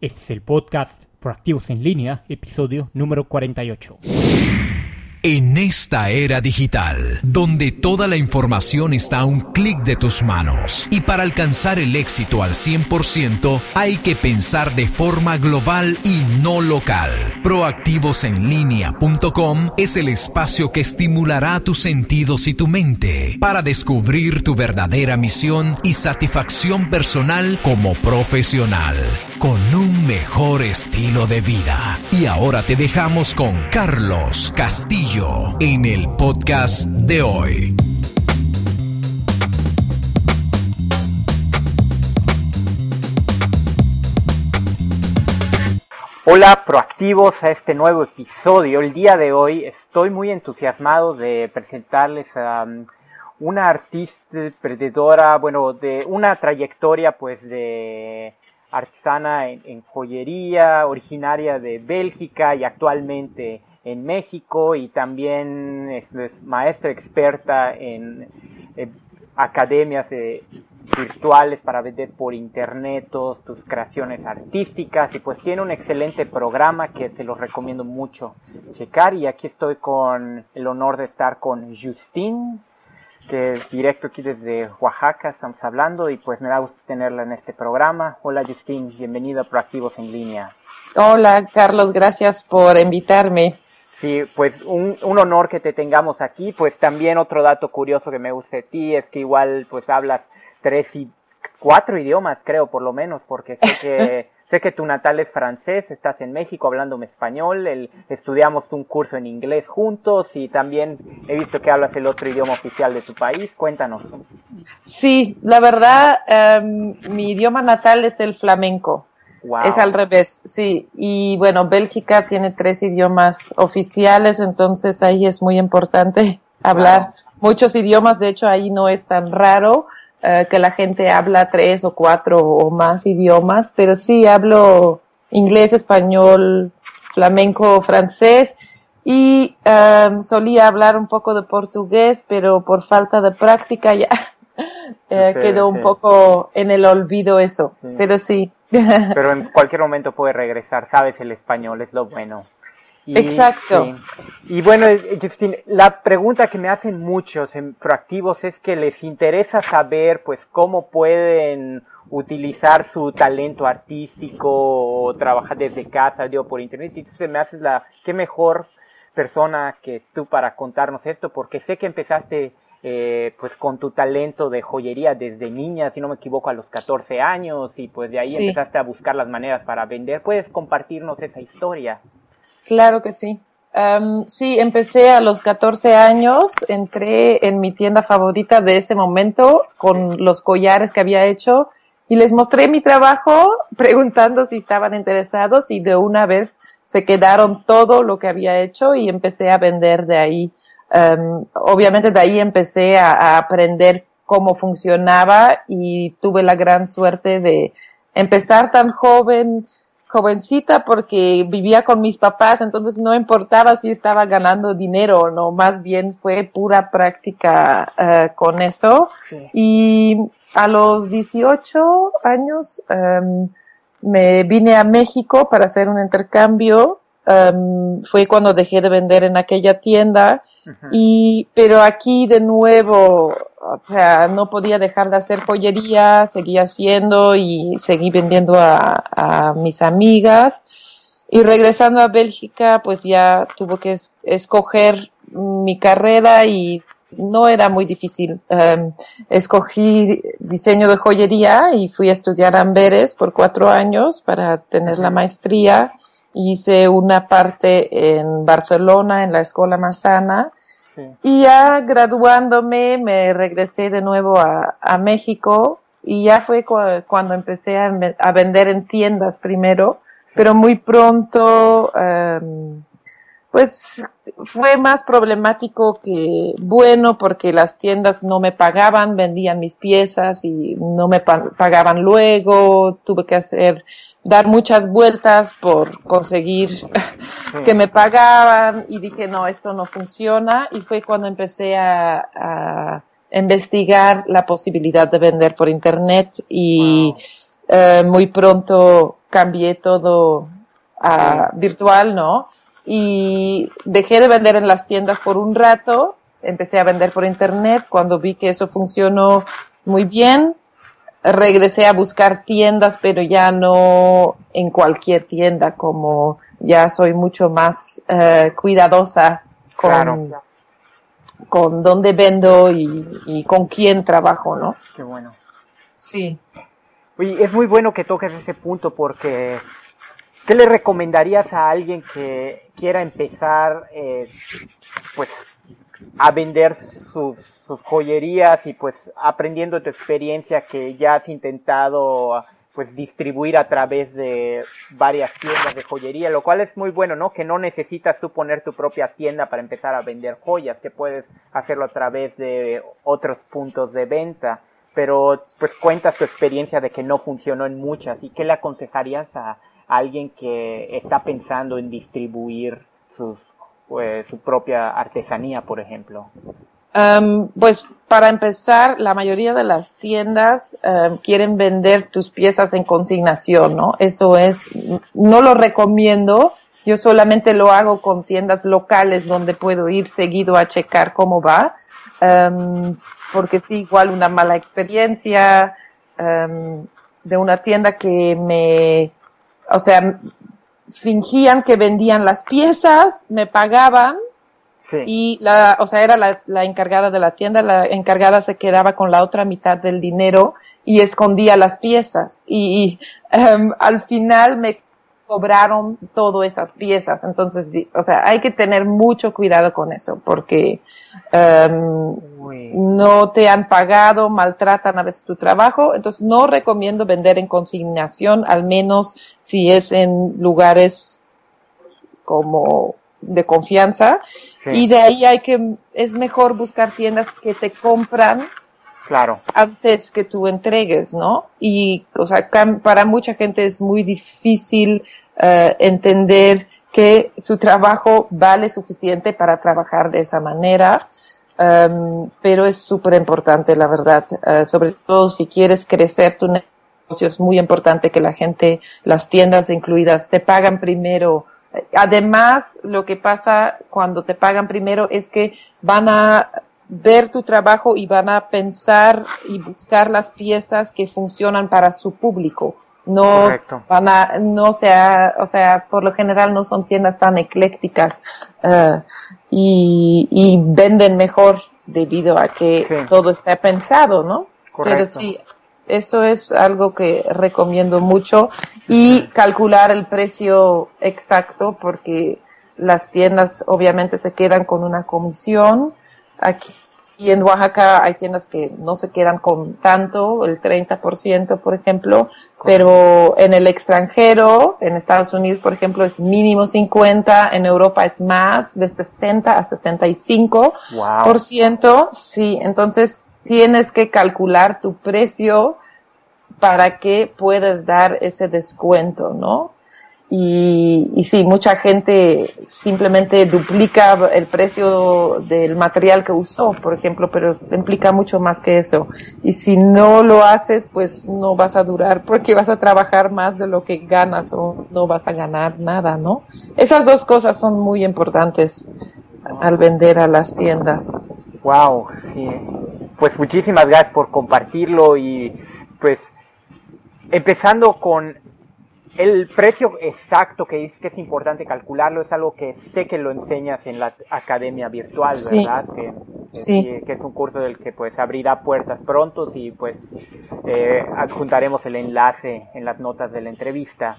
Este es el podcast Proactivos en línea, episodio número 48. En esta era digital, donde toda la información está a un clic de tus manos, y para alcanzar el éxito al 100% hay que pensar de forma global y no local. Proactivosenlinea.com es el espacio que estimulará tus sentidos y tu mente para descubrir tu verdadera misión y satisfacción personal como profesional, con un mejor estilo de vida. Y ahora te dejamos con Carlos Castillo en el podcast de hoy. Hola proactivos a este nuevo episodio. El día de hoy estoy muy entusiasmado de presentarles a um, una artista emprendedora, bueno, de una trayectoria pues de artesana en joyería, originaria de Bélgica y actualmente en México y también es, maestra experta en, academias eh, virtuales para vender por internet todas tus creaciones artísticas y pues tiene un excelente programa que se los recomiendo mucho checar y aquí estoy con el honor de estar con Justine que es directo aquí desde Oaxaca estamos hablando y pues me da gusto tenerla en este programa. Hola Justine, bienvenida a Proactivos en línea. Hola Carlos, gracias por invitarme. Sí, pues un, un, honor que te tengamos aquí. Pues también otro dato curioso que me gusta de ti es que igual pues hablas tres y cuatro idiomas, creo, por lo menos, porque sé que sé que tu natal es francés, estás en México hablándome español, el, estudiamos un curso en inglés juntos y también he visto que hablas el otro idioma oficial de tu país. Cuéntanos. Sí, la verdad, em, mi idioma natal es el flamenco. Es al revés, sí. Y bueno, Bélgica tiene tres idiomas oficiales, entonces ahí es muy importante hablar muchos idiomas. De hecho, ahí no es tan raro eh, que la gente habla tres o cuatro o más idiomas, pero sí hablo inglés, español, flamenco, francés y em, solía hablar un poco de portugués, pero por falta de práctica ya eh, quedó un poco en el olvido eso. Pero sí, pero en cualquier momento puede regresar, sabes el español, es lo bueno. Exacto. Y bueno, Justin, la pregunta que me hacen muchos en proactivos es que les interesa saber, pues, cómo pueden utilizar su talento artístico o trabajar desde casa, digo, por internet. Y entonces me haces la, qué mejor persona que tú para contarnos esto, porque sé que empezaste eh, pues con tu talento de joyería desde niña, si no me equivoco, a los 14 años y pues de ahí empezaste a buscar las maneras para vender. ¿Puedes compartirnos esa historia? Claro que sí. sí, empecé a los 14 años, entré en mi tienda favorita de ese momento con los collares que había hecho y les mostré mi trabajo preguntando si estaban interesados y de una vez se quedaron todo lo que había hecho y empecé a vender de ahí obviamente de ahí empecé a, aprender cómo funcionaba y tuve la gran suerte de empezar tan joven, jovencita porque vivía con mis papás, entonces no importaba si estaba ganando dinero o no, más bien fue pura práctica uh, con eso. Y a los 18 años um, me vine a México para hacer un intercambio. Um, fue cuando dejé de vender en aquella tienda. Y pero aquí de nuevo o sea no podía dejar de hacer joyería seguí haciendo y seguí vendiendo a, mis amigas. Y regresando a Bélgica pues ya tuve que escoger mi carrera y no era muy difícil. Um, escogí diseño de joyería y fui a estudiar Amberes por cuatro años para tener la maestría. Hice una parte en Barcelona, en la Escuela Y ya graduándome me regresé de nuevo a, México y ya fue cuando empecé a, vender en tiendas primero, pero muy pronto, em, pues fue más problemático que bueno porque las tiendas no me pagaban, vendían mis piezas y no me pagaban luego, tuve que hacer dar muchas vueltas por conseguir que me pagaban y dije, no, esto no funciona. Y fue cuando empecé a, investigar la posibilidad de vender por internet y eh, muy pronto cambié todo a virtual, ¿no? Y dejé de vender en las tiendas por un rato, empecé a vender por internet, cuando vi que eso funcionó muy bien, regresé a buscar tiendas, pero ya no en cualquier tienda, como ya soy mucho más eh, cuidadosa con, con dónde vendo y, con quién trabajo, ¿no? Qué bueno. Sí. Oye, es muy bueno que toques ese punto porque ¿qué le recomendarías a alguien que quiera empezar, eh, pues, a vender sus sus joyerías y pues aprendiendo tu experiencia que ya has intentado pues distribuir a través de varias tiendas de joyería, lo cual es muy bueno, ¿no? Que no necesitas tú poner tu propia tienda para empezar a vender joyas, que puedes hacerlo a través de otros puntos de venta, pero pues cuentas tu experiencia de que no funcionó en muchas y qué le aconsejarías a, alguien que está pensando en distribuir sus, pues, su propia artesanía, por ejemplo pues para empezar, la mayoría de las tiendas quieren vender tus piezas en consignación, ¿no? Eso es, no lo recomiendo. Yo solamente lo hago con tiendas locales donde puedo ir seguido a checar cómo va, porque sí, igual una mala experiencia de una tienda que me, o sea, fingían que vendían las piezas, me pagaban y la, o sea, era la, la, encargada de la tienda, la encargada se quedaba con la otra mitad del dinero y escondía las piezas. Y, em, al final me cobraron todas esas piezas. Entonces, o sea, hay que tener mucho cuidado con eso porque um, no te han pagado, maltratan a veces tu trabajo. Entonces, no recomiendo vender en consignación, al menos si es en lugares como de confianza. Y de ahí hay que es mejor buscar tiendas que te compran claro. antes que tú entregues no y o sea para mucha gente es muy difícil uh, entender que su trabajo vale suficiente para trabajar de esa manera um, pero es súper importante la verdad uh, sobre todo si quieres crecer tu negocio es muy importante que la gente las tiendas incluidas te pagan primero Además, lo que pasa cuando te pagan primero es que van a ver tu trabajo y van a pensar y buscar las piezas que funcionan para su público. No van a, no sea, o sea, por lo general no son tiendas tan eclécticas uh, y, y, venden mejor debido a que todo está pensado, ¿no? Pero sí, eso es algo que recomiendo mucho y calcular el precio exacto porque las tiendas obviamente se quedan con una comisión. Aquí y en Oaxaca hay tiendas que no se quedan con tanto, el 30% por ejemplo, pero en el extranjero, en Estados Unidos por ejemplo es mínimo 50, en Europa es más de 60 a 65 por ciento. Sí, entonces tienes que calcular tu precio para que puedas dar ese descuento, ¿no? Y, y sí, mucha gente simplemente duplica el precio del material que usó, por ejemplo, pero implica mucho más que eso. Y si no lo haces, pues no vas a durar porque vas a trabajar más de lo que ganas o no vas a ganar nada, ¿no? Esas dos cosas son muy importantes al vender a las tiendas. Wow, sí. Pues muchísimas gracias por compartirlo y pues empezando con el precio exacto que es que es importante calcularlo es algo que sé que lo enseñas en la academia virtual, ¿verdad? Que, sí. que, es un curso del que pues abrirá puertas pronto y pues eh, adjuntaremos el enlace en las notas de la entrevista.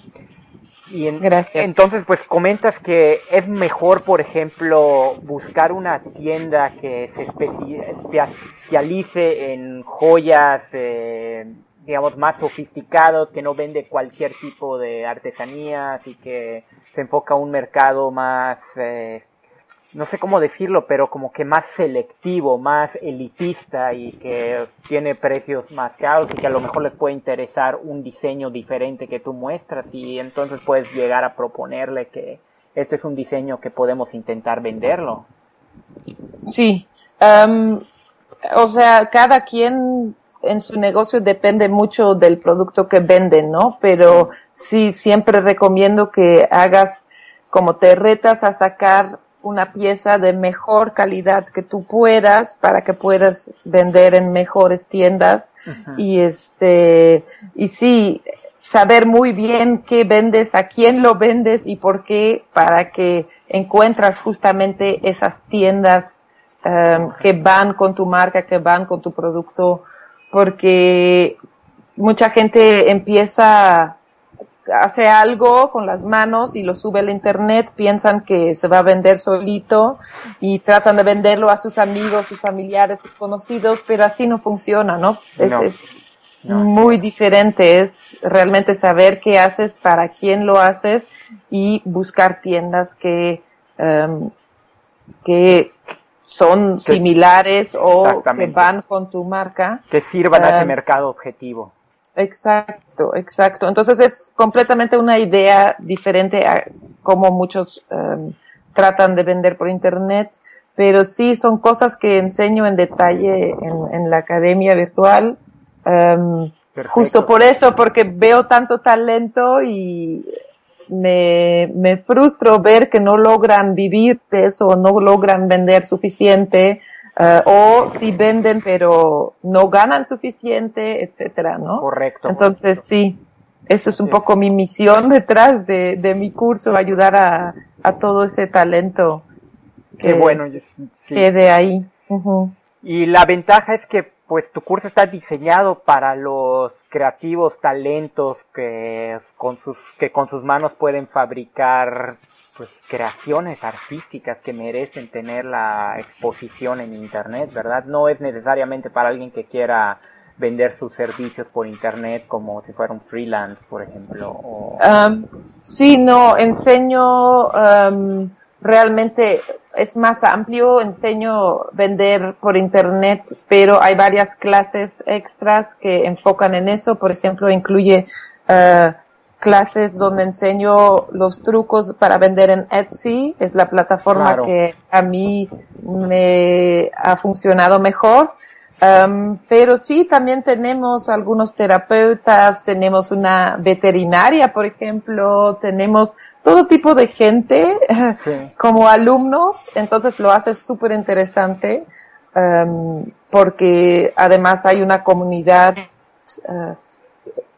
Y Gracias. Entonces, pues comentas que es mejor, por ejemplo, buscar una tienda que se especialice en joyas, eh, digamos, más sofisticados, que no vende cualquier tipo de artesanías y que se enfoca a un mercado más, eh, no sé cómo decirlo, pero como que más selectivo, más elitista y que tiene precios más caros y que a lo mejor les puede interesar un diseño diferente que tú muestras y entonces puedes llegar a proponerle que este es un diseño que podemos intentar venderlo. Sí, um, o sea, cada quien en su negocio depende mucho del producto que venden, ¿no? Pero sí, siempre recomiendo que hagas como te retas a sacar una pieza de mejor calidad que tú puedas para que puedas vender en mejores tiendas. Y este y sí saber muy bien qué vendes, a quién lo vendes y por qué para que encuentras justamente esas tiendas um, que van con tu marca, que van con tu producto, porque mucha gente empieza hace algo con las manos y lo sube al internet, piensan que se va a vender solito y tratan de venderlo a sus amigos, sus familiares, sus conocidos, pero así no funciona, ¿no? Es, muy diferente, es realmente saber qué haces, para quién lo haces y buscar tiendas que, em, que son similares o que van con tu marca. Que sirvan a ese em, mercado objetivo. Exacto, exacto. Entonces es completamente una idea diferente a cómo muchos um, tratan de vender por Internet, pero sí son cosas que enseño en detalle en, la academia virtual. Um, justo por eso, porque veo tanto talento y me, me frustro ver que no logran vivir de eso, no logran vender suficiente eh, o si venden pero no ganan suficiente, etcétera, ¿no? Correcto. Entonces sí, eso es un poco mi misión detrás de, de mi curso, ayudar a, a todo ese talento. Qué bueno, sí. quede ahí. Y la ventaja es que pues tu curso está diseñado para los creativos talentos que con sus que con sus manos pueden fabricar pues creaciones artísticas que merecen tener la exposición en internet, ¿verdad? No es necesariamente para alguien que quiera vender sus servicios por internet como si fuera un freelance, por ejemplo. Um, sí, no, enseño um, realmente es más amplio, enseño vender por internet, pero hay varias clases extras que enfocan en eso, por ejemplo, incluye uh, clases donde enseño los trucos para vender en Etsy. Es la plataforma que a mí me ha funcionado mejor. Um, pero sí, también tenemos algunos terapeutas, tenemos una veterinaria, por ejemplo, tenemos todo tipo de gente como alumnos, entonces lo hace súper interesante um, porque además hay una comunidad uh,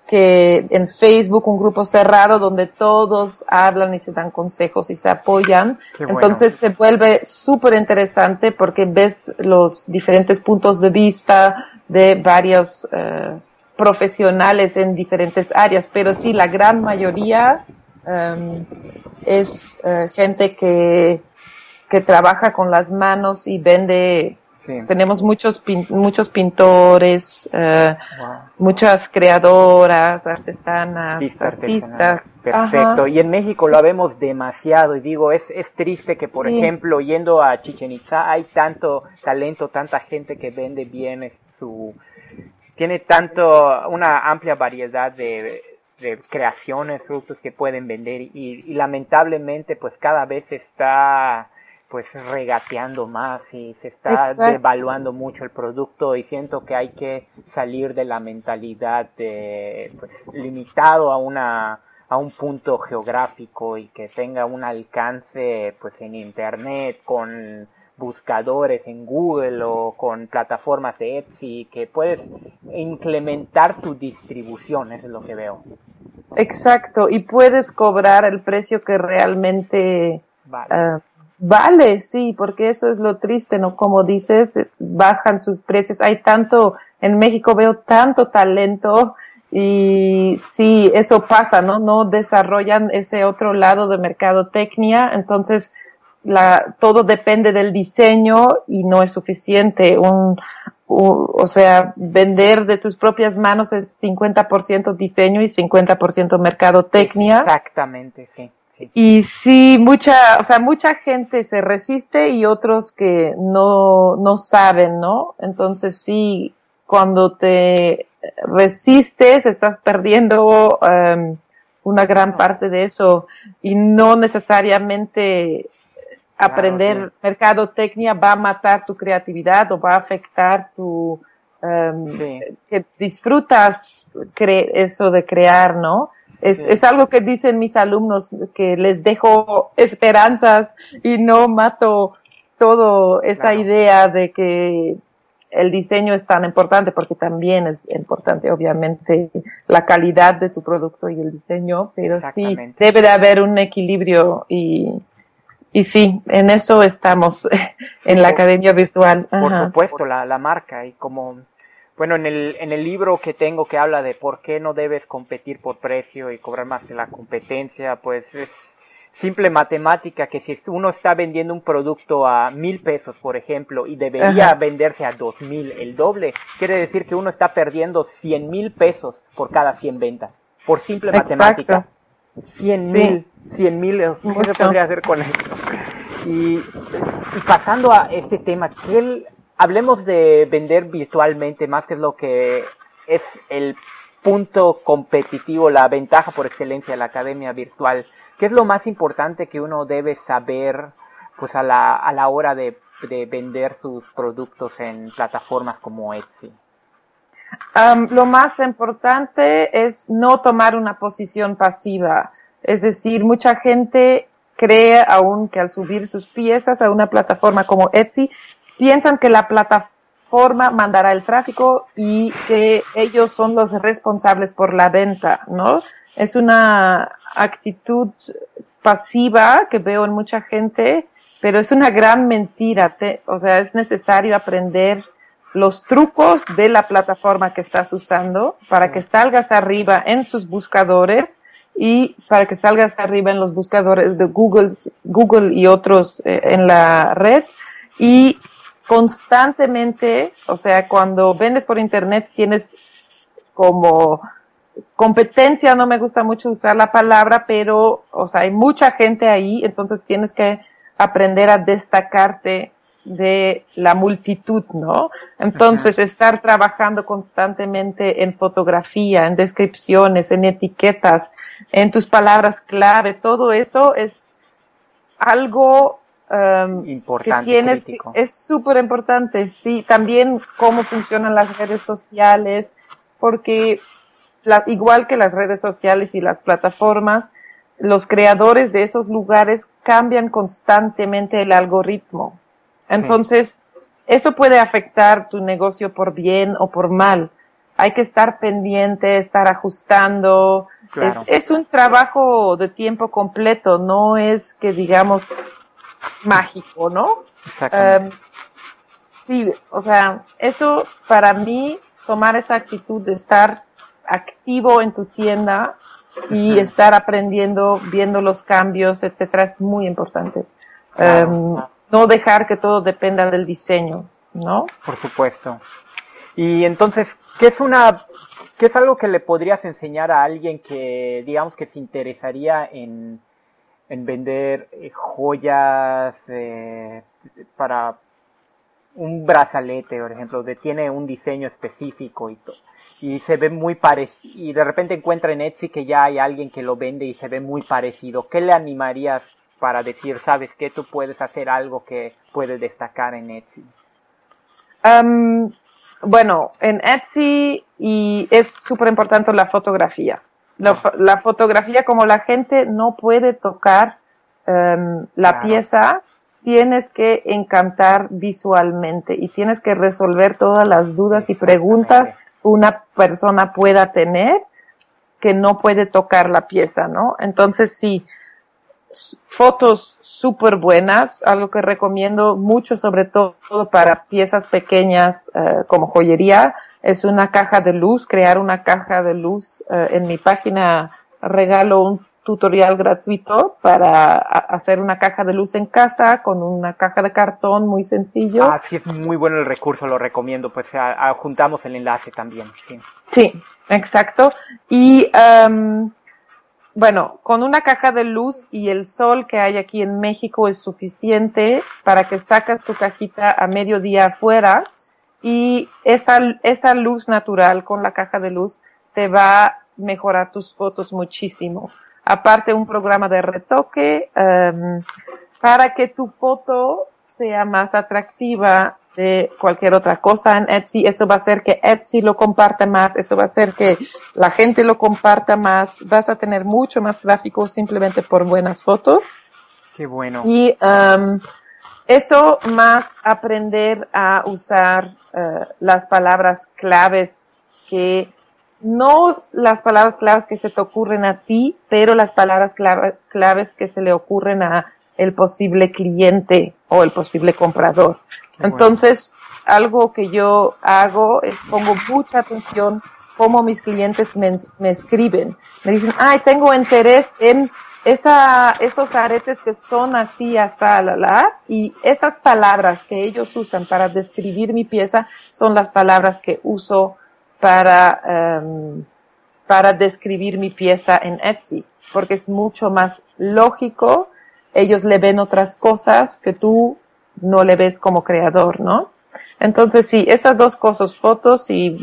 que en Facebook un grupo cerrado donde todos hablan y se dan consejos y se apoyan. Entonces se vuelve súper interesante porque ves los diferentes puntos de vista de varios eh, profesionales en diferentes áreas, pero sí, la gran mayoría em, es eh, gente que, que trabaja con las manos y vende tenemos muchos, muchos pintores, eh, muchas creadoras, artesanas, artistas. Perfecto. Y en México lo vemos demasiado. Y digo, es, es triste que, por ejemplo, yendo a Chichen Itza, hay tanto talento, tanta gente que vende bien su. Tiene tanto, una amplia variedad de, de creaciones, frutos que pueden vender y, y lamentablemente pues cada vez está pues regateando más y se está devaluando mucho el producto y siento que hay que salir de la mentalidad de pues limitado a una a un punto geográfico y que tenga un alcance pues en internet con buscadores en Google o con plataformas de Etsy que puedes implementar tu distribución, eso es lo que veo. Exacto, y puedes cobrar el precio que realmente ah, Vale, sí, porque eso es lo triste, ¿no? Como dices, bajan sus precios. Hay tanto, en México veo tanto talento y sí, eso pasa, ¿no? No desarrollan ese otro lado de mercadotecnia, entonces la, todo depende del diseño y no es suficiente. Un, o sea, vender de tus propias manos es 50% diseño y 50% mercadotecnia. Exactamente, sí. Y sí, mucha, o sea, mucha gente se resiste y otros que no, no saben, ¿no? Entonces sí, cuando te resistes, estás perdiendo um, una gran parte de eso y no necesariamente aprender mercadotecnia va a matar tu creatividad o va a afectar tu, em, que disfrutas eso de crear, ¿no? Es, es algo que dicen mis alumnos, que les dejo esperanzas y no mato todo esa idea de que el diseño es tan importante porque también es importante obviamente la calidad de tu producto y el diseño, pero sí debe de haber un equilibrio y, y sí, en eso estamos en la Academia Virtual. Por supuesto, la, la marca y como bueno, en el, en el libro que tengo que habla de por qué no debes competir por precio y cobrar más de la competencia, pues es simple matemática que si uno está vendiendo un producto a mil pesos, por ejemplo, y debería venderse a dos mil, el doble, quiere decir que uno está perdiendo cien mil pesos por cada cien ventas, por simple matemática. Cien mil, cien mil, ¿qué se podría hacer con esto? Y, y, pasando a este tema, ¿qué, hablemos de vender virtualmente más que lo que es el punto competitivo, la ventaja por excelencia de la academia virtual. ¿Qué es lo más importante que uno debe saber pues a la, a la hora de, vender sus productos en plataformas como Etsy? lo más importante es no tomar una posición pasiva. Es decir, mucha gente cree aún que al subir sus piezas a una plataforma como Etsy piensan que la plataforma mandará el tráfico y que ellos son los responsables por la venta, ¿no? Es una actitud pasiva que veo en mucha gente, pero es una gran mentira. o sea, es necesario aprender los trucos de la plataforma que estás usando para que salgas arriba en sus buscadores y para que salgas arriba en los buscadores de Google, Google y otros eh, en la red y constantemente, o sea, cuando vendes por internet tienes como competencia, no me gusta mucho usar la palabra, pero, o sea, hay mucha gente ahí, entonces tienes que aprender a destacarte de la multitud, ¿no? Entonces, estar trabajando constantemente en fotografía, en descripciones, en etiquetas, en tus palabras clave, todo eso es algo Um, importante, que tienes, es súper importante, sí, también cómo funcionan las redes sociales, porque la, igual que las redes sociales y las plataformas, los creadores de esos lugares cambian constantemente el algoritmo. Entonces, eso puede afectar tu negocio por bien o por mal. Hay que estar pendiente, estar ajustando. Es, es un trabajo de tiempo completo, no es que digamos mágico, ¿no? Exactamente. Em, sí, o sea, eso para mí, tomar esa actitud de estar activo en tu tienda y estar aprendiendo, viendo los cambios, etcétera, es muy importante. Em, no dejar que todo dependa del diseño, ¿no? Por supuesto. Y entonces, ¿qué es una, qué es algo que le podrías enseñar a alguien que, digamos, que se interesaría en, en vender eh, joyas eh, para un brazalete, por ejemplo, de, tiene un diseño específico y, y se ve muy parecido, y de repente encuentra en Etsy que ya hay alguien que lo vende y se ve muy parecido. ¿Qué le animarías para decir, sabes que tú puedes hacer algo que puede destacar en Etsy? bueno, en Etsy y es súper importante la fotografía. La, fotografía, como la gente no puede tocar em, la pieza, tienes que encantar visualmente y tienes que resolver todas las dudas y preguntas que una persona pueda tener que no puede tocar la pieza, ¿no? Entonces sí, fotos súper buenas, algo que recomiendo mucho, sobre todo para piezas pequeñas eh, como joyería, es una caja de luz, crear una caja de luz. Eh, en mi página regalo un tutorial gratuito para hacer una caja de luz en casa con una caja de cartón muy sencillo. Ah, sí, es muy bueno el recurso, lo recomiendo, pues juntamos el enlace también, sí. Sí, exacto. Y um, bueno, con una caja de luz y el sol que hay aquí en México es suficiente para que sacas tu cajita a mediodía afuera y esa, esa luz natural con la caja de luz te va a mejorar tus fotos muchísimo. Aparte un programa de retoque um, para que tu foto sea más atractiva de cualquier otra cosa en Etsy. Eso va a hacer que Etsy lo comparta más, eso va a hacer que la gente lo comparta más. Vas a tener mucho más tráfico simplemente por buenas fotos. Qué bueno. Y um, eso más aprender a usar uh, las palabras claves que no las palabras claves que se te ocurren a ti, pero las palabras claves que se le ocurren a el posible cliente o el posible comprador. Entonces, algo que yo hago es pongo mucha atención cómo mis clientes me, escriben. Me dicen, ay, tengo interés en esa, esos aretes que son así, así, la, la, y esas palabras que ellos usan para describir mi pieza son las palabras que uso para, um, para describir mi pieza en Etsy, porque es mucho más lógico. Ellos le ven otras cosas que tú no le ves como creador, ¿no? Entonces, sí, esas dos cosas, fotos y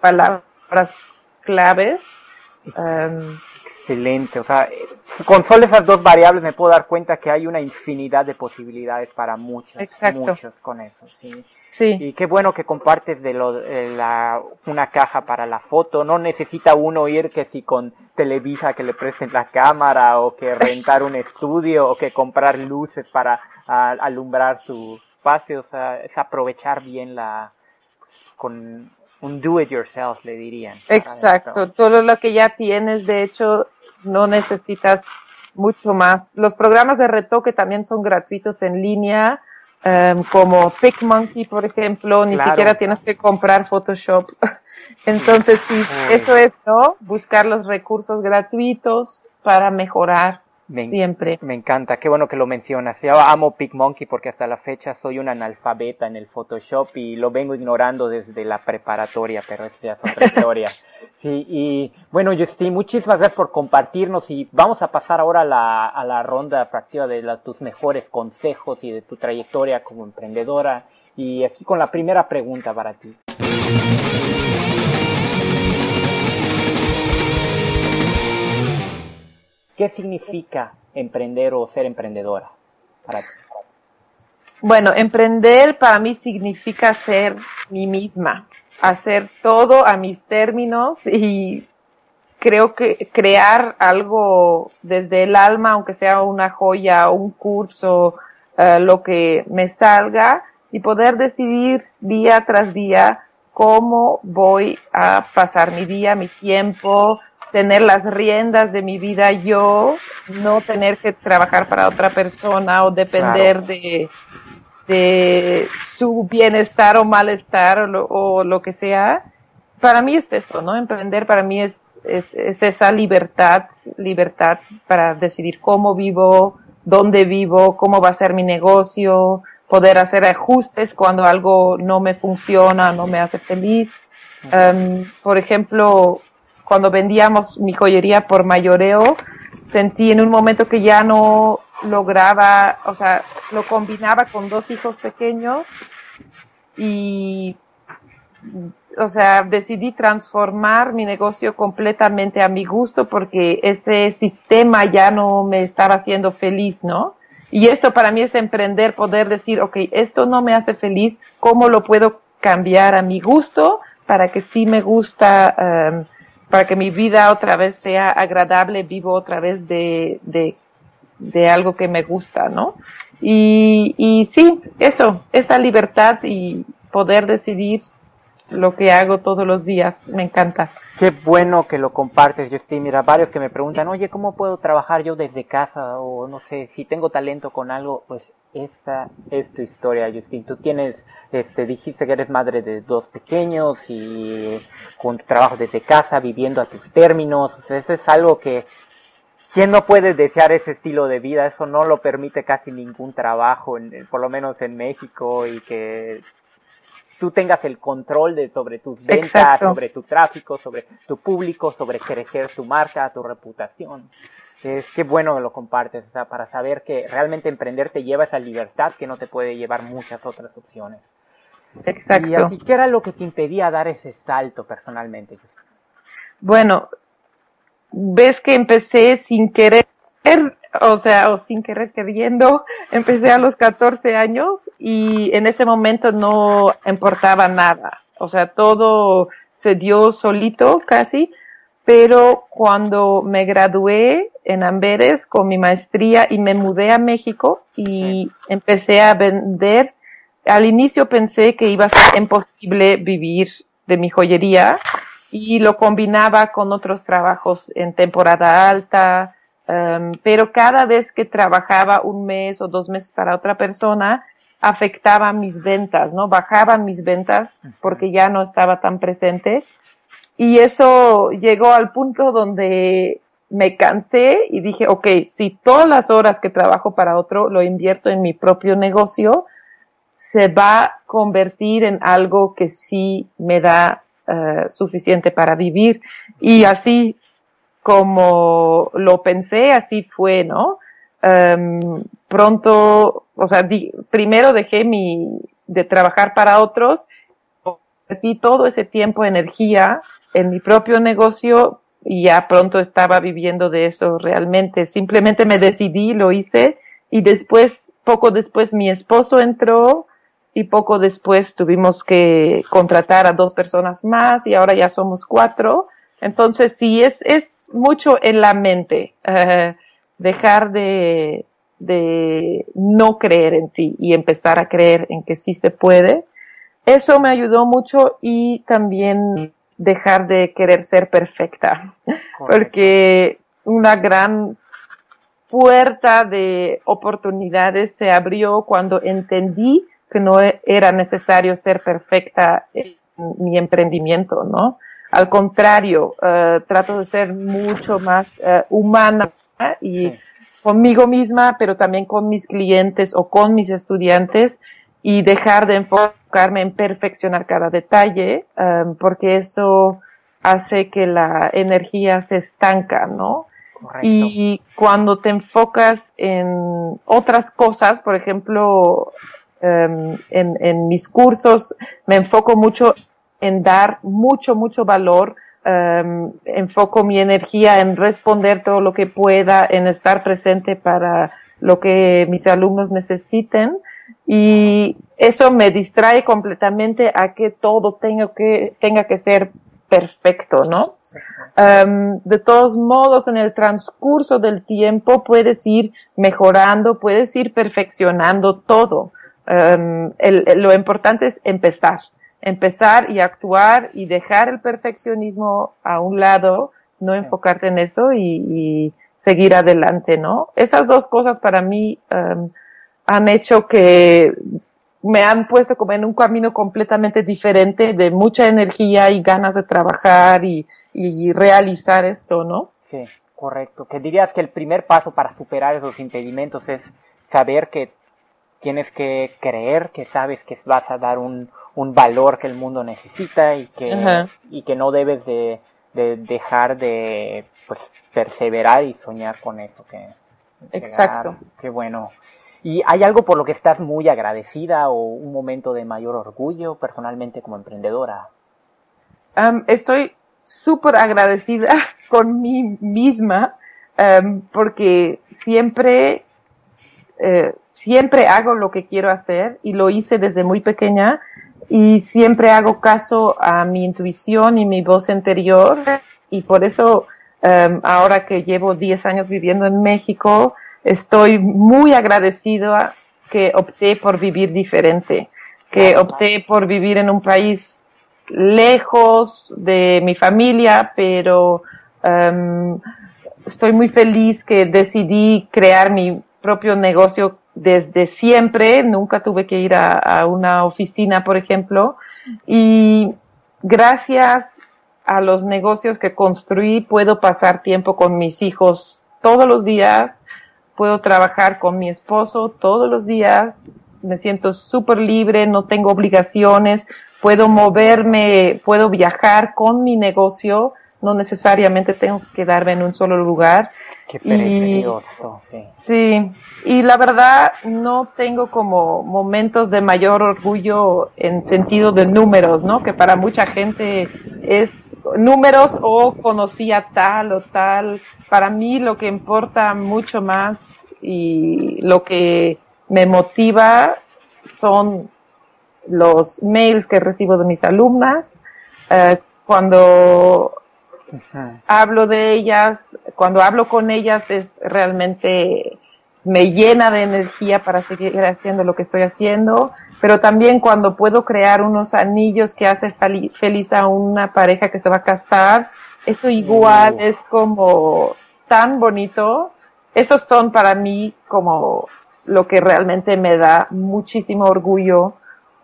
palabras claves. Um, Excelente, o sea, con solo esas dos variables me puedo dar cuenta que hay una infinidad de posibilidades para muchos, muchos con eso, sí. Sí. Y qué bueno que compartes de lo, la, una caja para la foto. No necesita uno ir que si con Televisa que le presten la cámara o que rentar un estudio o que comprar luces para alumbrar su espacio. O sea, es aprovechar bien la, pues, con un do it yourself, le dirían. Exacto. Todo lo que ya tienes, de hecho, no necesitas mucho más. Los programas de retoque también son gratuitos en línea Um, como PicMonkey, por ejemplo, ni siquiera tienes que comprar Photoshop. Entonces, sí, eso es, ¿no? Buscar los recursos gratuitos para mejorar Siempre. Me encanta, qué bueno que lo mencionas. Yo amo PicMonkey porque hasta la fecha soy un analfabeta en el Photoshop y lo vengo ignorando desde la preparatoria, pero esa ya es otra historia. Sí, y bueno, Justin, muchísimas gracias por compartirnos y vamos a pasar ahora a la, a la ronda práctica de tus mejores consejos y de tu trayectoria como emprendedora. Y aquí con la primera pregunta para ti. ¿Qué significa emprender o ser emprendedora para ti? Bueno, emprender para mí significa ser mí misma, hacer todo a mis términos y creo que crear algo desde el alma, aunque sea una joya, un curso, eh, lo que me salga y poder decidir día tras día cómo voy a pasar mi día, mi tiempo, tener las riendas de mi vida yo, no tener que trabajar para otra persona o depender de, de su bienestar o malestar o lo, que sea. Para mí es eso, ¿no? Emprender para mí es, es, es esa libertad, libertad para decidir cómo vivo, dónde vivo, cómo va a ser mi negocio, poder hacer ajustes cuando algo no me funciona, no me hace feliz. Um, por ejemplo, cuando vendíamos mi joyería por mayoreo, sentí en un momento que ya no lograba, o sea, lo combinaba con dos hijos pequeños y, o sea, decidí transformar mi negocio completamente a mi gusto porque ese sistema ya no me estaba haciendo feliz, ¿no? Y eso para mí es emprender, poder decir, ok, esto no me hace feliz, ¿cómo lo puedo cambiar a mi gusto para que sí me gusta? Um, para que mi vida otra vez sea agradable, vivo otra vez de, de, de algo que me gusta, ¿no? Y, y sí, eso, esa libertad y poder decidir lo que hago todos los días, me encanta. Qué bueno que lo compartes, Justin. Mira, varios que me preguntan, oye, ¿cómo puedo trabajar yo desde casa? O no sé, si tengo talento con algo, pues esta es tu historia, Justin. Tú tienes, este, dijiste que eres madre de dos pequeños y con tu trabajo desde casa, viviendo a tus términos. Eso es algo que, ¿quién no puede desear ese estilo de vida? Eso no lo permite casi ningún trabajo, en, por lo menos en México, y que tú tengas el control de, sobre tus ventas, sobre tu tráfico, sobre tu público, sobre crecer tu marca, tu reputación. Es que bueno que lo compartes, o sea, para saber que realmente emprender te lleva esa libertad que no te puede llevar muchas otras opciones. Exacto. ¿Y a ti qué era lo que te impedía dar ese salto personalmente? Bueno, ves que empecé sin querer o sea, o sin querer queriendo, empecé a los 14 años y en ese momento no importaba nada. O sea, todo se dio solito casi, pero cuando me gradué en Amberes con mi maestría y me mudé a México y empecé a vender, al inicio pensé que iba a ser imposible vivir de mi joyería y lo combinaba con otros trabajos en temporada alta, um, pero cada vez que trabajaba un mes o dos meses para otra persona, afectaba mis ventas, ¿no? Bajaban mis ventas porque ya no estaba tan presente. Y eso llegó al punto donde me cansé y dije, ok, si todas las horas que trabajo para otro lo invierto en mi propio negocio, se va a convertir en algo que sí me da eh, suficiente para vivir. Y así como lo pensé, así fue, ¿no? Um, pronto, o sea, primero dejé mi, de trabajar para otros, metí todo ese tiempo, energía en mi propio negocio y ya pronto estaba viviendo de eso realmente. Simplemente me decidí, lo hice y después, poco después mi esposo entró y poco después tuvimos que contratar a dos personas más y ahora ya somos cuatro. Entonces sí, es, es mucho en la mente, uh, dejar de, de no creer en ti y empezar a creer en que sí se puede. Eso me ayudó mucho y también dejar de querer ser perfecta, porque una gran puerta de oportunidades se abrió cuando entendí que no era necesario ser perfecta en mi emprendimiento, ¿no? Al contrario, uh, trato de ser mucho más uh, humana y sí. conmigo misma, pero también con mis clientes o con mis estudiantes y dejar de enfocarme en perfeccionar cada detalle, um, porque eso hace que la energía se estanca, ¿no? Correcto. Y cuando te enfocas en otras cosas, por ejemplo, um, en, en, mis cursos me enfoco mucho en dar mucho, mucho valor. Um, enfoco mi energía en responder todo lo que pueda, en estar presente para lo que mis alumnos necesiten. Y eso me distrae completamente a que todo tenga que, tenga que ser perfecto, ¿no? Um, de todos modos, en el transcurso del tiempo puedes ir mejorando, puedes ir perfeccionando todo. El, lo importante es empezar, empezar y actuar y dejar el perfeccionismo a un lado, no enfocarte en eso y, y seguir adelante, ¿no? Esas dos cosas para mí um, han hecho que me han puesto como en un camino completamente diferente de mucha energía y ganas de trabajar y, y realizar esto, ¿no? Sí, correcto. ¿Qué dirías que el primer paso para superar esos impedimentos es saber que tienes que creer que sabes que vas a dar un, un valor que el mundo necesita y que, y que no debes de, de, dejar de pues perseverar y soñar con eso que exacto. qué bueno. ¿Y hay algo por lo que estás muy agradecida o un momento de mayor orgullo personalmente como emprendedora? Um, estoy súper agradecida con mí misma um, porque siempre, eh, siempre hago lo que quiero hacer y lo hice desde muy pequeña y siempre hago caso a mi intuición y mi voz interior. Y por eso um, ahora que llevo 10 años viviendo en México, estoy muy agradecido a que opté por vivir diferente, que opté por vivir en un país lejos de mi familia, pero um, estoy muy feliz que decidí crear mi propio negocio desde siempre, nunca tuve que ir a, una oficina, por ejemplo, y gracias a los negocios que construí puedo pasar tiempo con mis hijos todos los días, puedo trabajar con mi esposo todos los días, me siento súper libre, no tengo obligaciones, puedo moverme, puedo viajar con mi negocio no necesariamente tengo que quedarme en un solo lugar. Qué precioso, sí. Sí, y la verdad no tengo como momentos de mayor orgullo en sentido de números, ¿no? Que para mucha gente es números o conocía tal o tal. Para mí lo que importa mucho más y lo que me motiva son los mails que recibo de mis alumnas, eh, cuando hablo de ellas, cuando hablo con ellas es realmente me llena de energía para seguir haciendo lo que estoy haciendo, pero también cuando puedo crear unos anillos que hace feliz a una pareja que se va a casar, eso igual oh. es como tan bonito. Esos son para mí como lo que realmente me da muchísimo orgullo.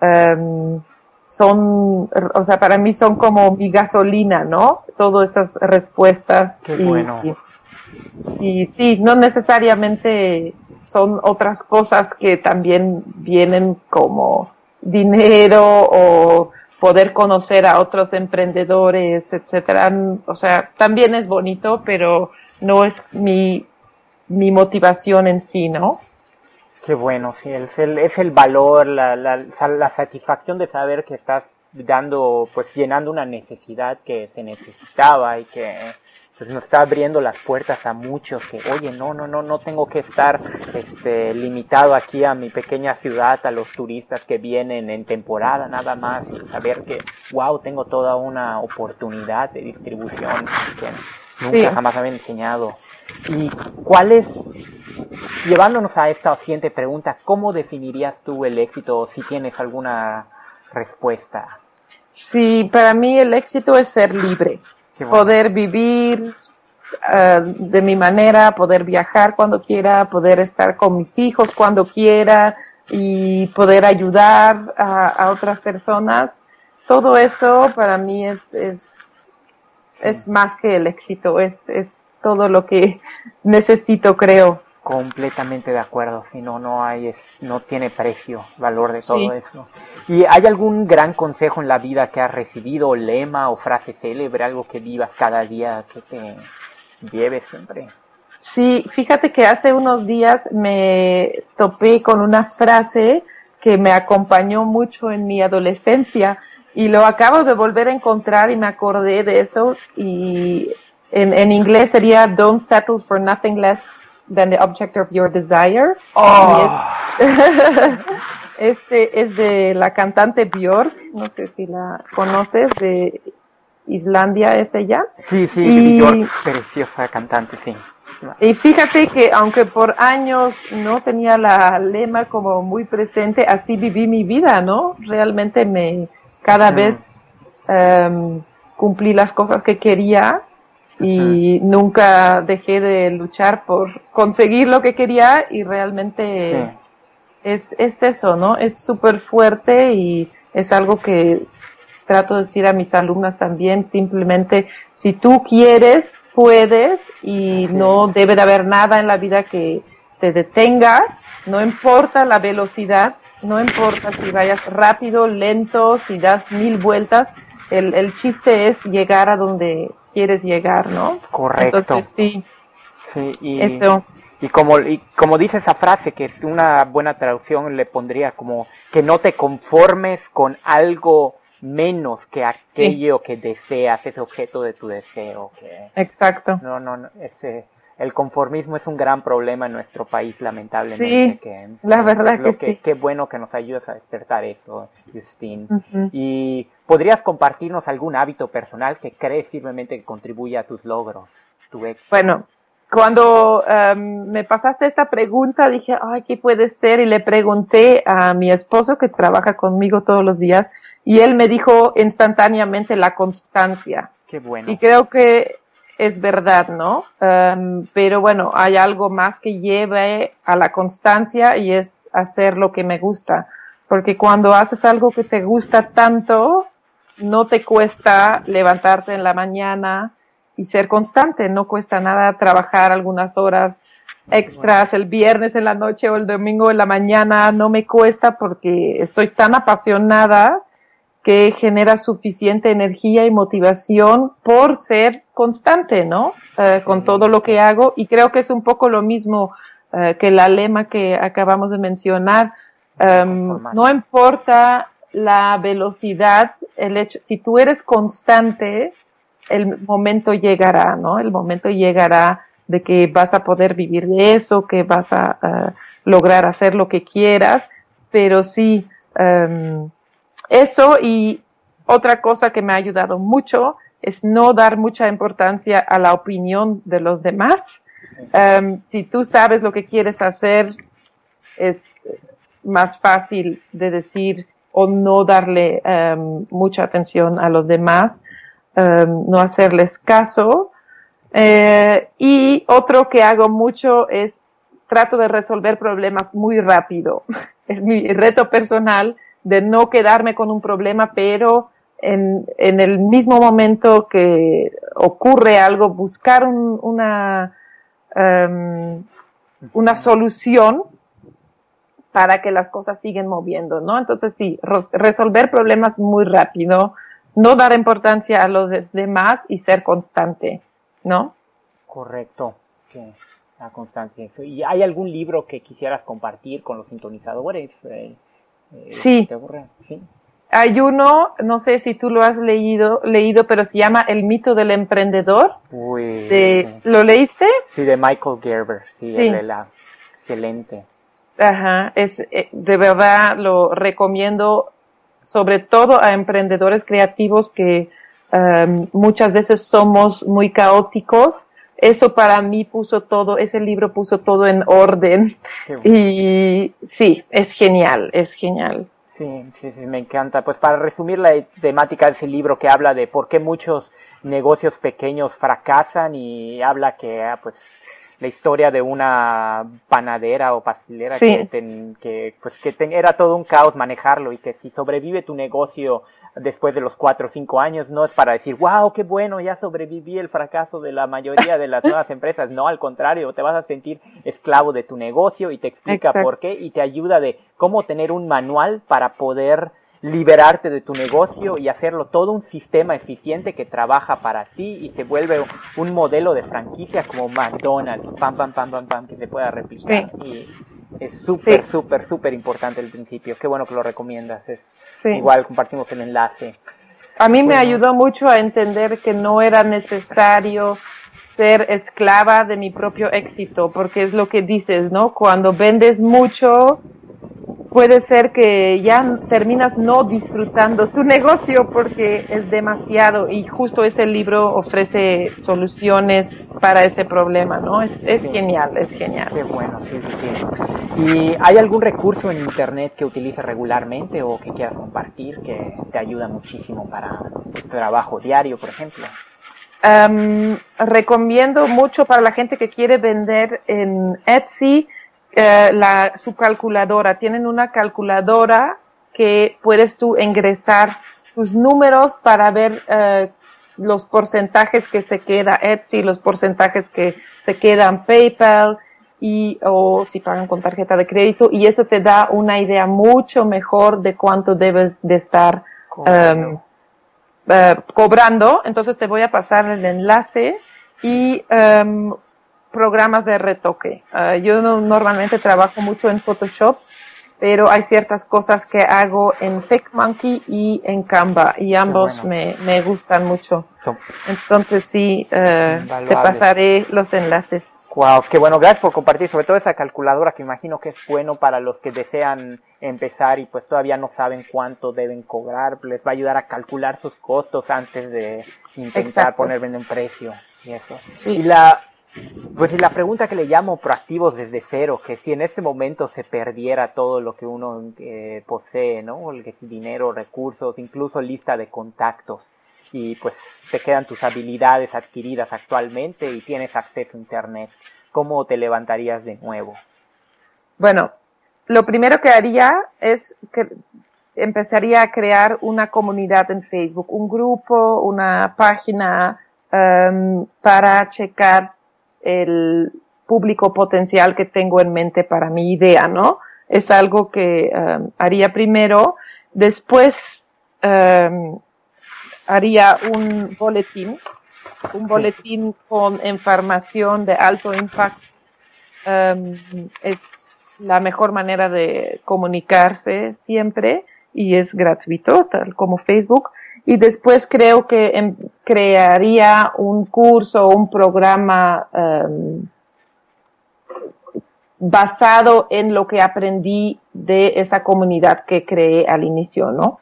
Um, son, o sea, para mí son como mi gasolina, ¿no? Todas esas respuestas. Qué bueno. y, sí, no necesariamente son otras cosas que también vienen como dinero o poder conocer a otros emprendedores, etcétera. O sea, también es bonito, pero no es mi, mi motivación en sí, ¿no? Qué bueno, sí, es el, es el valor, la, la, la satisfacción de saber que estás dando, pues llenando una necesidad que se necesitaba y que pues nos está abriendo las puertas a muchos que, oye, no, no, no, no tengo que estar este, limitado aquí a mi pequeña ciudad, a los turistas que vienen en temporada nada más y saber que, wow, tengo toda una oportunidad de distribución que nunca jamás me enseñado. ¿Y cuál es llevándonos a esta siguiente pregunta, ¿cómo definirías tú el éxito si tienes alguna respuesta? Sí, para mí el éxito es ser libre, poder vivir eh, de mi manera, poder viajar cuando quiera, poder estar con mis hijos cuando quiera y poder ayudar a, otras personas. Todo eso para mí es, es, es más que el éxito, es, es todo lo que necesito, creo. Completamente de acuerdo, si no, no hay, es, no tiene precio, valor de todo eso. ¿Y hay algún gran consejo en la vida que has recibido, lema o frase célebre, algo que vivas cada día, que te lleve siempre? Sí, fíjate que hace unos días me topé con una frase que me acompañó mucho en mi adolescencia y lo acabo de volver a encontrar y me acordé de eso y en, en inglés sería don't settle for nothing less than the object of your desire. Oh. este es de la cantante Björk, no sé si la conoces, de Islandia es ella. Sí, sí, Björk, preciosa cantante, sí. Y fíjate que aunque por años no tenía la lema como muy presente, así viví mi vida, ¿no? Realmente me, cada vez um, cumplí las cosas que quería y nunca dejé de luchar por conseguir lo que quería y realmente es, es eso, ¿no? Es súper fuerte y es algo que trato de decir a mis alumnas también, simplemente si tú quieres, puedes y no debe de haber nada en la vida que te detenga, no importa la velocidad, no importa si vayas rápido, lento, si das mil vueltas, el, el chiste es llegar a donde quieres llegar, ¿no? Correcto. Entonces, sí. Sí, y, Eso. y como, y como dice esa frase, que es una buena traducción, le pondría como que no te conformes con algo menos que aquello que deseas, ese objeto de tu deseo. Que, Exacto. No, no, no, ese, el conformismo es un gran problema en nuestro país, lamentablemente. Sí, que, la verdad que, sí. Qué bueno que nos ayudas a despertar eso, Justine. Y podrías compartirnos algún hábito personal que crees firmemente que contribuye a tus logros, tu éxito. Bueno, cuando em, me pasaste esta pregunta, dije, ay, ¿qué puede ser? Y le pregunté a mi esposo que trabaja conmigo todos los días y él me dijo instantáneamente la constancia. Qué bueno. Y creo que es verdad, ¿no? Um, pero bueno, hay algo más que lleve a la constancia y es hacer lo que me gusta. Porque cuando haces algo que te gusta tanto, no te cuesta levantarte en la mañana y ser constante. No cuesta nada trabajar algunas horas extras el viernes en la noche o el domingo en la mañana. No me cuesta porque estoy tan apasionada que genera suficiente energía y motivación por ser constante, ¿no? Eh, con todo lo que hago y creo que es un poco lo mismo eh, que la lema que acabamos de mencionar. Em, no importa la velocidad, el hecho, si tú eres constante, el momento llegará, ¿no? El momento llegará de que vas a poder vivir de eso, que vas a lograr hacer lo que quieras, pero sí, em, eso y otra cosa que me ha ayudado mucho es no dar mucha importancia a la opinión de los demás. Em, si tú sabes lo que quieres hacer, es más fácil de decir o no darle em, mucha atención a los demás, em, no hacerles caso. Eh, y otro que hago mucho es trato de resolver problemas muy rápido. es mi reto personal de no quedarme con un problema, pero en, en el mismo momento que ocurre algo, buscar una, um, una solución para que las cosas siguen moviendo, ¿no? Entonces sí, resolver problemas muy rápido, no dar importancia a los demás y ser constante, ¿no? Correcto, sí, la constancia. ¿Y hay algún libro que quisieras compartir con los sintonizadores? Eh, eh, sí. sí. Hay uno, no sé si tú lo has leído, leído, pero se llama El mito del emprendedor. ¿Lo leíste? Sí, de Michael Gerber. Sí, sí. la, excelente. Ajá, es, eh, de verdad lo recomiendo, sobre todo a emprendedores creativos que um, muchas veces somos muy caóticos. Eso para mí puso todo, ese libro puso todo en orden. Y sí, es genial, es genial. Sí, sí, sí, me encanta. Pues para resumir la temática de ese libro que habla de por qué muchos negocios pequeños fracasan y habla que ah, pues la historia de una panadera o pastelera que, pues que era todo un caos manejarlo y que si sobrevive tu negocio después de los cuatro o cinco años no es para decir, wow, qué bueno, ya sobreviví el fracaso de la mayoría de las nuevas empresas. No, al contrario, te vas a sentir esclavo de tu negocio y te explica por qué y te ayuda de cómo tener un manual para poder liberarte de tu negocio y hacerlo todo un sistema eficiente que trabaja para ti y se vuelve un modelo de franquicia como McDonald's, pam, pam, pam, pam, pam, que se pueda replicar. Y es súper, súper, súper importante el principio. Qué bueno que lo recomiendas. Es igual compartimos el enlace. A mí me ayudó mucho a entender que no era necesario ser esclava de mi propio éxito, porque es lo que dices, ¿no? Cuando vendes mucho, puede ser que ya terminas no disfrutando tu negocio porque es demasiado y justo ese libro ofrece soluciones para ese problema, ¿no? Es, es genial, es genial. Qué bueno, sí, sí, sí. ¿Y hay algún recurso en Internet que utilices regularmente o que quieras compartir que te ayuda muchísimo para tu trabajo diario, por ejemplo? recomiendo mucho para la gente que quiere vender en Etsy eh, la, su calculadora. Tienen una calculadora que puedes tú ingresar tus números para ver eh, los porcentajes que se queda Etsy, los porcentajes que se quedan PayPal y o si pagan con tarjeta de crédito y eso te da una idea mucho mejor de cuánto debes de estar um, cobrando. Entonces te voy a pasar el enlace y um, programas de retoque. Ah, yo normalmente trabajo mucho en Photoshop, pero hay ciertas cosas que hago en PicMonkey y en Canva y ambos me, me, gustan mucho. Entonces sí, eh, te pasaré los enlaces. Wow, qué bueno, gracias por compartir, sobre todo esa calculadora que imagino que es bueno para los que desean empezar y pues todavía no saben cuánto deben cobrar, les va a ayudar a calcular sus costos antes de intentar ponerme en un precio y eso. Sí. Y la pues y la pregunta que le llamo proactivos desde cero, que si en este momento se perdiera todo lo que uno eh, posee, ¿no? El que si dinero, recursos, incluso lista de contactos, y pues te quedan tus habilidades adquiridas actualmente y tienes acceso a internet, ¿cómo te levantarías de nuevo? Bueno, lo primero que haría es que empezaría a crear una comunidad en Facebook, un grupo, una página um, para checar el público potencial que tengo en mente para mi idea, ¿no? Es algo que um, haría primero. Después um, haría un boletín un boletín con información de alto impacto em, es la mejor manera de comunicarse siempre y es gratuito, tal como Facebook. Y después creo que em, crearía un curso o un programa em, basado en lo que aprendí de esa comunidad que creé al inicio, ¿no?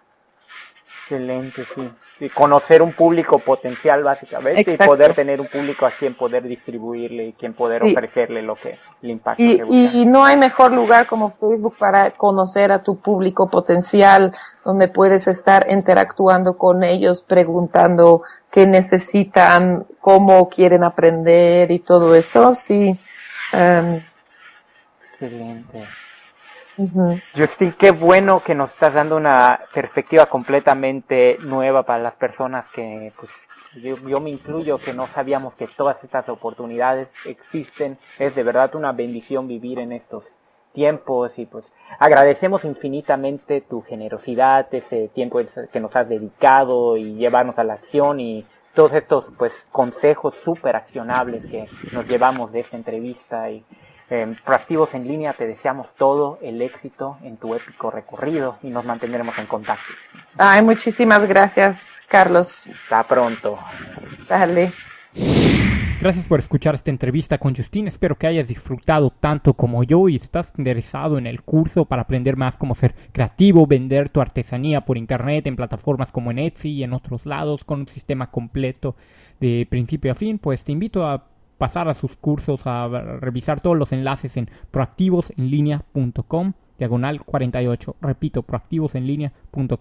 Excelente, sí conocer un público potencial básicamente y poder tener un público a quien poder distribuirle y quien poder ofrecerle lo que le impacta. Y, y, no hay mejor lugar como Facebook para conocer a tu público potencial, donde puedes estar interactuando con ellos, preguntando qué necesitan, cómo quieren aprender y todo eso. Sí. Um, Excelente. Justin, qué bueno que nos estás dando una perspectiva completamente nueva para las personas que, pues, yo, me incluyo, que no sabíamos que todas estas oportunidades existen. Es de verdad una bendición vivir en estos tiempos y pues agradecemos infinitamente tu generosidad, ese tiempo que nos has dedicado y llevarnos a la acción y todos estos pues consejos súper accionables que nos llevamos de esta entrevista y eh, Proactivos en línea, te deseamos todo el éxito en tu épico recorrido y nos mantendremos en contacto. Ay, muchísimas gracias, Carlos. Hasta pronto. Sale. Gracias por escuchar esta entrevista con Justin. Espero que hayas disfrutado tanto como yo y estás interesado en el curso para aprender más cómo ser creativo, vender tu artesanía por internet en plataformas como en Etsy y en otros lados con un sistema completo de principio a fin. Pues te invito a pasar a sus cursos, a revisar todos los enlaces en proactivosenlinea.com, diagonal 48. Repito, proactivosenlinea.com